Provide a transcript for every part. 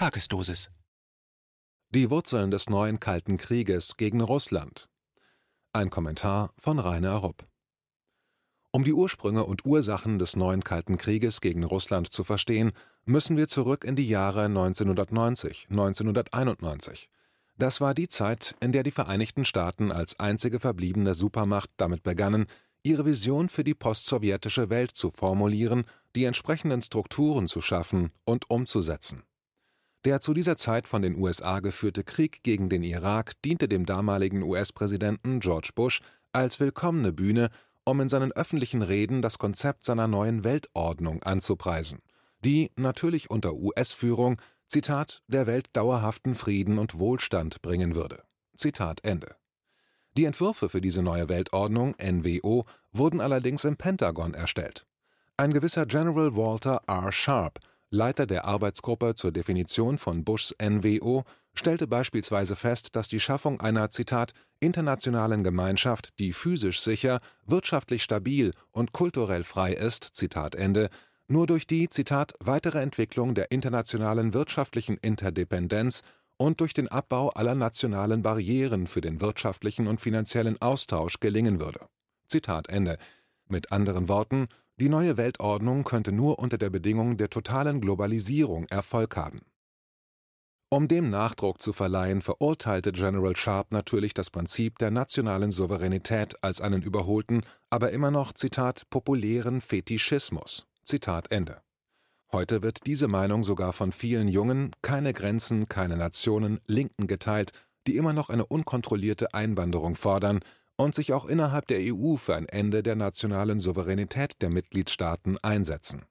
Tagesdosis. Die Wurzeln des neuen Kalten Krieges gegen Russland. Ein Kommentar von Rainer Rupp. Um die Ursprünge und Ursachen des neuen Kalten Krieges gegen Russland zu verstehen, müssen wir zurück in die Jahre 1990, 1991. Das war die Zeit, in der die Vereinigten Staaten als einzige verbliebene Supermacht damit begannen, ihre Vision für die postsowjetische Welt zu formulieren, die entsprechenden Strukturen zu schaffen und umzusetzen. Der zu dieser Zeit von den USA geführte Krieg gegen den Irak diente dem damaligen US-Präsidenten George Bush als willkommene Bühne, um in seinen öffentlichen Reden das Konzept seiner neuen Weltordnung anzupreisen, die natürlich unter US-Führung Zitat, der Welt dauerhaften Frieden und Wohlstand bringen würde. Zitat Ende. Die Entwürfe für diese neue Weltordnung, NWO, wurden allerdings im Pentagon erstellt. Ein gewisser General Walter R. Sharp, Leiter der Arbeitsgruppe zur Definition von Bushs NWO, stellte beispielsweise fest, dass die Schaffung einer Zitat internationalen Gemeinschaft, die physisch sicher, wirtschaftlich stabil und kulturell frei ist, nur durch die weitere Entwicklung der internationalen wirtschaftlichen Interdependenz und durch den Abbau aller nationalen Barrieren für den wirtschaftlichen und finanziellen Austausch gelingen würde. Mit anderen Worten, die neue Weltordnung könnte nur unter der Bedingung der totalen Globalisierung Erfolg haben. Um dem Nachdruck zu verleihen, verurteilte General Sharp natürlich das Prinzip der nationalen Souveränität als einen überholten, aber immer noch, Zitat, populären Fetischismus. Zitat Ende. Heute wird diese Meinung sogar von vielen jungen, keine Grenzen, keine Nationen, Linken geteilt, die immer noch eine unkontrollierte Einwanderung fordern und sich auch innerhalb der EU für ein Ende der nationalen Souveränität der Mitgliedstaaten einsetzen.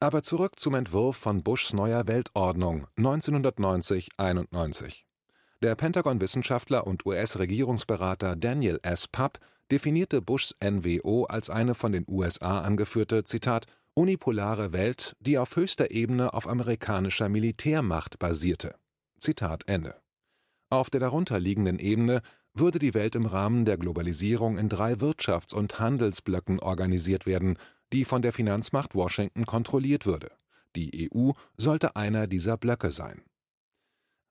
Aber zurück zum Entwurf von Bushs neuer Weltordnung 1990-91. Der Pentagon-Wissenschaftler und US-Regierungsberater Daniel S. Papp definierte Bushs NWO als eine von den USA angeführte, Zitat, unipolare Welt, die auf höchster Ebene auf amerikanischer Militärmacht basierte. Zitat Ende. Auf der darunterliegenden Ebene würde die Welt im Rahmen der Globalisierung in drei Wirtschafts- und Handelsblöcken organisiert werden, die von der Finanzmacht Washington kontrolliert würde. Die EU sollte einer dieser Blöcke sein.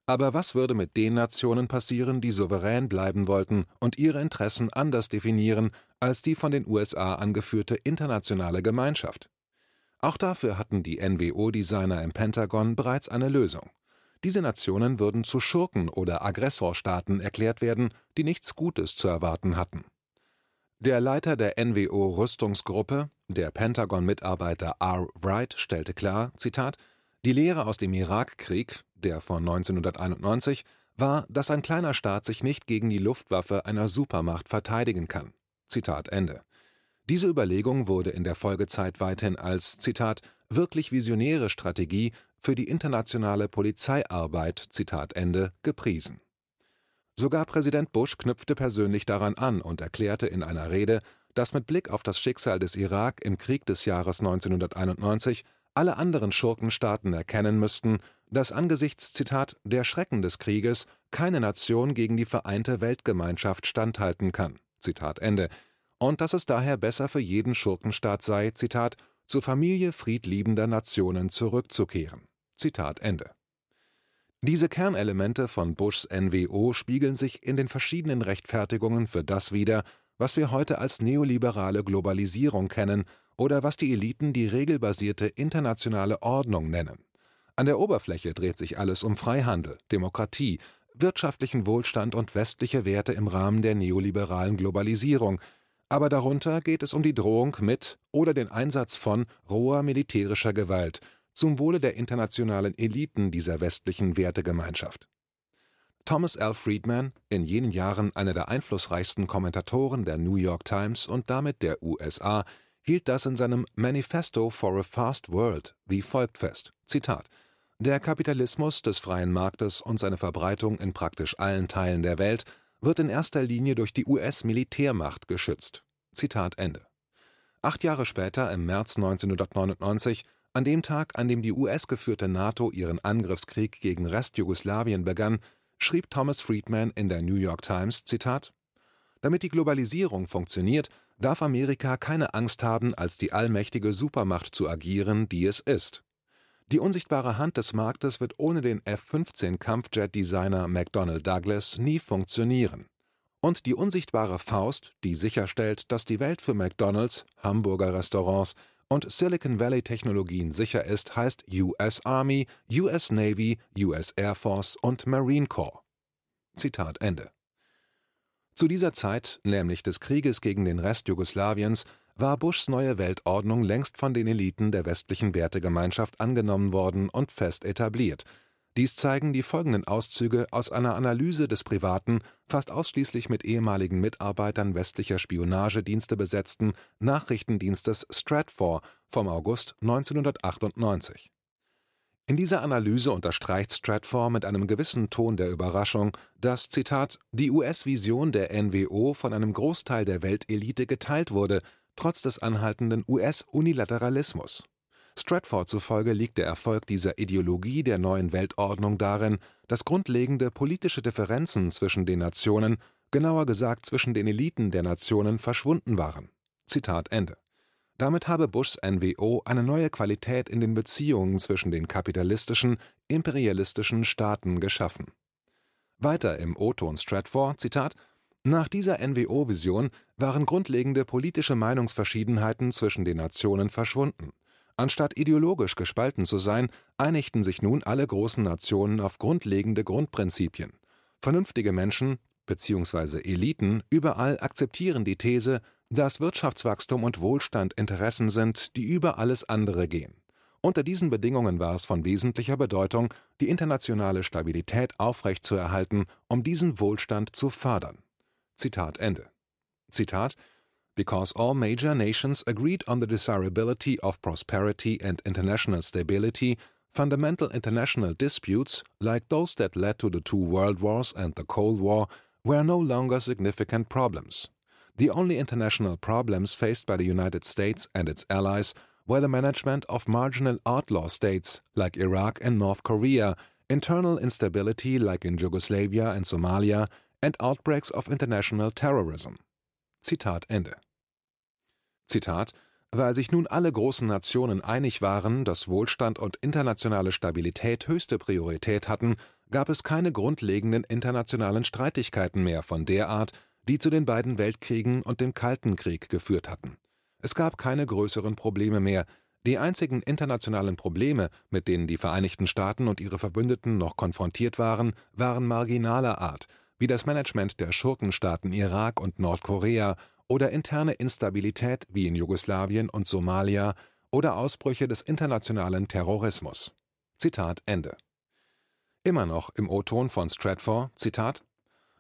Aber was würde mit den Nationen passieren, die souverän bleiben wollten und ihre Interessen anders definieren als die von den USA angeführte internationale Gemeinschaft? Auch dafür hatten die NWO-Designer im Pentagon bereits eine Lösung. Diese Nationen würden zu Schurken oder Aggressorstaaten erklärt werden, die nichts Gutes zu erwarten hatten. Der Leiter der NWO-Rüstungsgruppe, der Pentagon-Mitarbeiter R. Wright, stellte klar, Zitat, die Lehre aus dem Irakkrieg, der von 1991, war, dass ein kleiner Staat sich nicht gegen die Luftwaffe einer Supermacht verteidigen kann. Zitat Ende. Diese Überlegung wurde in der Folgezeit weithin als Zitat wirklich visionäre Strategie für die internationale Polizeiarbeit gepriesen. Sogar Präsident Bush knüpfte persönlich daran an und erklärte in einer Rede, dass mit Blick auf das Schicksal des Irak im Krieg des Jahres 1991 alle anderen Schurkenstaaten erkennen müssten, dass angesichts Zitat der Schrecken des Krieges keine Nation gegen die vereinte Weltgemeinschaft standhalten kann. Und dass es daher besser für jeden Schurkenstaat sei, zur Familie friedliebender Nationen zurückzukehren. Zitat Ende. Diese Kernelemente von Bushs NWO spiegeln sich in den verschiedenen Rechtfertigungen für das wider, was wir heute als neoliberale Globalisierung kennen oder was die Eliten die regelbasierte internationale Ordnung nennen. An der Oberfläche dreht sich alles um Freihandel, Demokratie, wirtschaftlichen Wohlstand und westliche Werte im Rahmen der neoliberalen Globalisierung, aber darunter geht es um die Drohung mit oder den Einsatz von roher militärischer Gewalt zum Wohle der internationalen Eliten dieser westlichen Wertegemeinschaft. Thomas L. Friedman, in jenen Jahren einer der einflussreichsten Kommentatoren der New York Times und damit der USA, hielt das in seinem Manifesto for a Fast World wie folgt fest: Zitat Der Kapitalismus des freien Marktes und seine Verbreitung in praktisch allen Teilen der Welt wird in erster Linie durch die US-Militärmacht geschützt. Zitat Ende. Acht Jahre später, im März 1999, an dem Tag, an dem die US-geführte NATO ihren Angriffskrieg gegen Restjugoslawien begann, schrieb Thomas Friedman in der New York Times: Zitat Damit die Globalisierung funktioniert, darf Amerika keine Angst haben, als die allmächtige Supermacht zu agieren, die es ist. die unsichtbare Hand des Marktes wird ohne den F-15-Kampfjet-Designer McDonnell Douglas nie funktionieren. Und die unsichtbare Faust, die sicherstellt, dass die Welt für McDonalds, Hamburger Restaurants und Silicon Valley-Technologien sicher ist, heißt US Army, US Navy, US Air Force und Marine Corps. Zitat Ende. Zu dieser Zeit, nämlich des Krieges gegen den Rest Jugoslawiens, war Bushs neue Weltordnung längst von den Eliten der westlichen Wertegemeinschaft angenommen worden und fest etabliert. Dies zeigen die folgenden Auszüge aus einer Analyse des privaten, fast ausschließlich mit ehemaligen Mitarbeitern westlicher Spionagedienste besetzten Nachrichtendienstes Stratfor vom August 1998. In dieser Analyse unterstreicht Stratfor mit einem gewissen Ton der Überraschung, dass Zitat die US-Vision der NWO von einem Großteil der Weltelite geteilt wurde trotz des anhaltenden US-Unilateralismus. Stratford zufolge liegt der Erfolg dieser Ideologie der neuen Weltordnung darin, dass grundlegende politische Differenzen zwischen den Nationen, genauer gesagt zwischen den Eliten der Nationen, verschwunden waren. Damit habe Bushs NWO eine neue Qualität in den Beziehungen zwischen den kapitalistischen, imperialistischen Staaten geschaffen. Weiter im O-Ton Stratford, Zitat, nach dieser NWO-Vision waren grundlegende politische Meinungsverschiedenheiten zwischen den Nationen verschwunden. Anstatt ideologisch gespalten zu sein, einigten sich nun alle großen Nationen auf grundlegende Grundprinzipien. Vernünftige Menschen bzw. Eliten überall akzeptieren die These, dass Wirtschaftswachstum und Wohlstand Interessen sind, die über alles andere gehen. Unter diesen Bedingungen war es von wesentlicher Bedeutung, die internationale Stabilität aufrechtzuerhalten, um diesen Wohlstand zu fördern Zitat Ende. Zitat Because all major nations agreed on the desirability of prosperity and international stability, fundamental international disputes, like those that led to the two world wars and the Cold War, were no longer significant problems. The only international problems faced by the United States and its allies were the management of marginal outlaw states like Iraq and North Korea, internal instability like in Yugoslavia and Somalia, and Outbreaks of International Terrorism. Zitat Ende. Zitat weil sich nun alle großen Nationen einig waren, dass Wohlstand und internationale Stabilität höchste Priorität hatten, gab es keine grundlegenden internationalen Streitigkeiten mehr von der Art, die zu den beiden Weltkriegen und dem Kalten Krieg geführt hatten. Es gab keine größeren Probleme mehr, die einzigen internationalen Probleme, mit denen die Vereinigten Staaten und ihre Verbündeten noch konfrontiert waren, waren marginaler Art, wie das Management der Schurkenstaaten Irak und Nordkorea oder interne Instabilität wie in Jugoslawien und Somalia oder Ausbrüche des internationalen Terrorismus. Zitat Ende. Immer noch im O-Ton von Stratfor, Zitat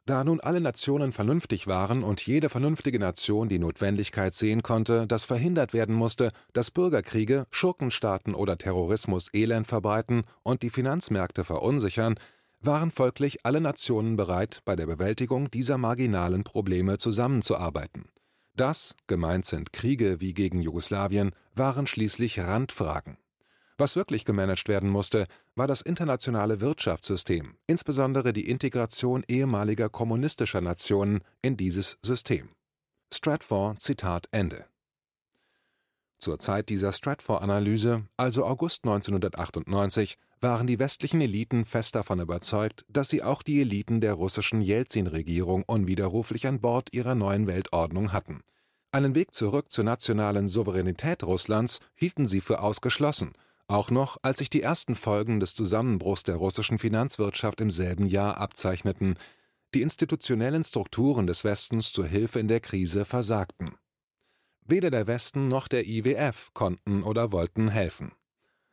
da nun alle Nationen vernünftig waren und jede vernünftige Nation die Notwendigkeit sehen konnte, dass verhindert werden musste, dass Bürgerkriege, Schurkenstaaten oder Terrorismus Elend verbreiten und die Finanzmärkte verunsichern, waren folglich alle Nationen bereit, bei der Bewältigung dieser marginalen Probleme zusammenzuarbeiten. Das, gemeint sind Kriege wie gegen Jugoslawien, waren schließlich Randfragen. Was wirklich gemanagt werden musste, war das internationale Wirtschaftssystem, insbesondere die Integration ehemaliger kommunistischer Nationen in dieses System. Stratfor Zitat Ende. Zur Zeit dieser Stratfor-Analyse, also August 1998, waren die westlichen Eliten fest davon überzeugt, dass sie auch die Eliten der russischen Jelzin-Regierung unwiderruflich an Bord ihrer neuen Weltordnung hatten. Einen Weg zurück zur nationalen Souveränität Russlands hielten sie für ausgeschlossen, auch noch als sich die ersten Folgen des Zusammenbruchs der russischen Finanzwirtschaft im selben Jahr abzeichneten, die institutionellen Strukturen des Westens zur Hilfe in der Krise versagten. Weder der Westen noch der IWF konnten oder wollten helfen.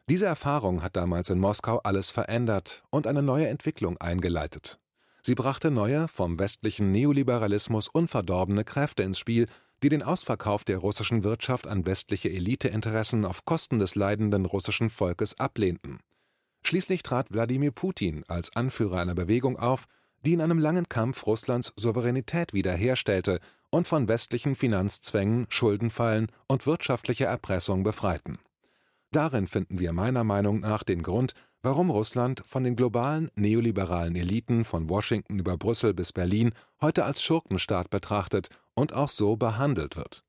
Diese Erfahrung hat damals in Moskau alles verändert und eine neue Entwicklung eingeleitet. Sie brachte neue, vom westlichen Neoliberalismus unverdorbene Kräfte ins Spiel, die den Ausverkauf der russischen Wirtschaft an westliche Eliteinteressen auf Kosten des leidenden russischen Volkes ablehnten. Schließlich trat Wladimir Putin als Anführer einer Bewegung auf, die in einem langen Kampf Russlands Souveränität wiederherstellte und von westlichen Finanzzwängen, Schuldenfallen und wirtschaftlicher Erpressung befreiten Darin finden wir meiner Meinung nach den Grund, warum Russland von den globalen neoliberalen Eliten von Washington über Brüssel bis Berlin heute als Schurkenstaat betrachtet und auch so behandelt wird.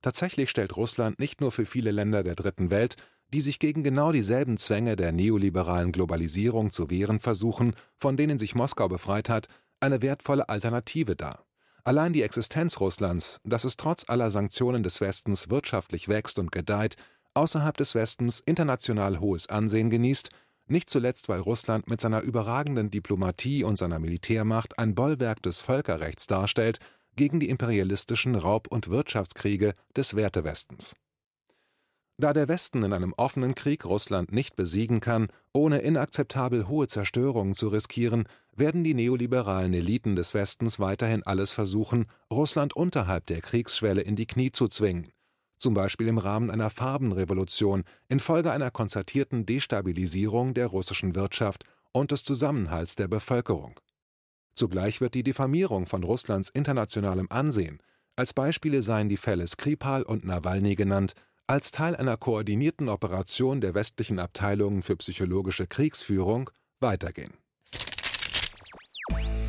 Tatsächlich stellt Russland nicht nur für viele Länder der Dritten Welt, die sich gegen genau dieselben Zwänge der neoliberalen Globalisierung zu wehren versuchen, von denen sich Moskau befreit hat, eine wertvolle Alternative dar. Allein die Existenz Russlands, dass es trotz aller Sanktionen des Westens wirtschaftlich wächst und gedeiht, außerhalb des Westens international hohes Ansehen genießt, nicht zuletzt weil Russland mit seiner überragenden Diplomatie und seiner Militärmacht ein Bollwerk des Völkerrechts darstellt gegen die imperialistischen Raub- und Wirtschaftskriege des Wertewestens. Da der Westen in einem offenen Krieg Russland nicht besiegen kann, ohne inakzeptabel hohe Zerstörungen zu riskieren, werden die neoliberalen Eliten des Westens weiterhin alles versuchen, Russland unterhalb der Kriegsschwelle in die Knie zu zwingen, zum Beispiel im Rahmen einer Farbenrevolution infolge einer konzertierten Destabilisierung der russischen Wirtschaft und des Zusammenhalts der Bevölkerung. Zugleich wird die Diffamierung von Russlands internationalem Ansehen, als Beispiele seien die Fälle Skripal und Nawalny genannt, als Teil einer koordinierten Operation der westlichen Abteilungen für psychologische Kriegsführung weitergehen.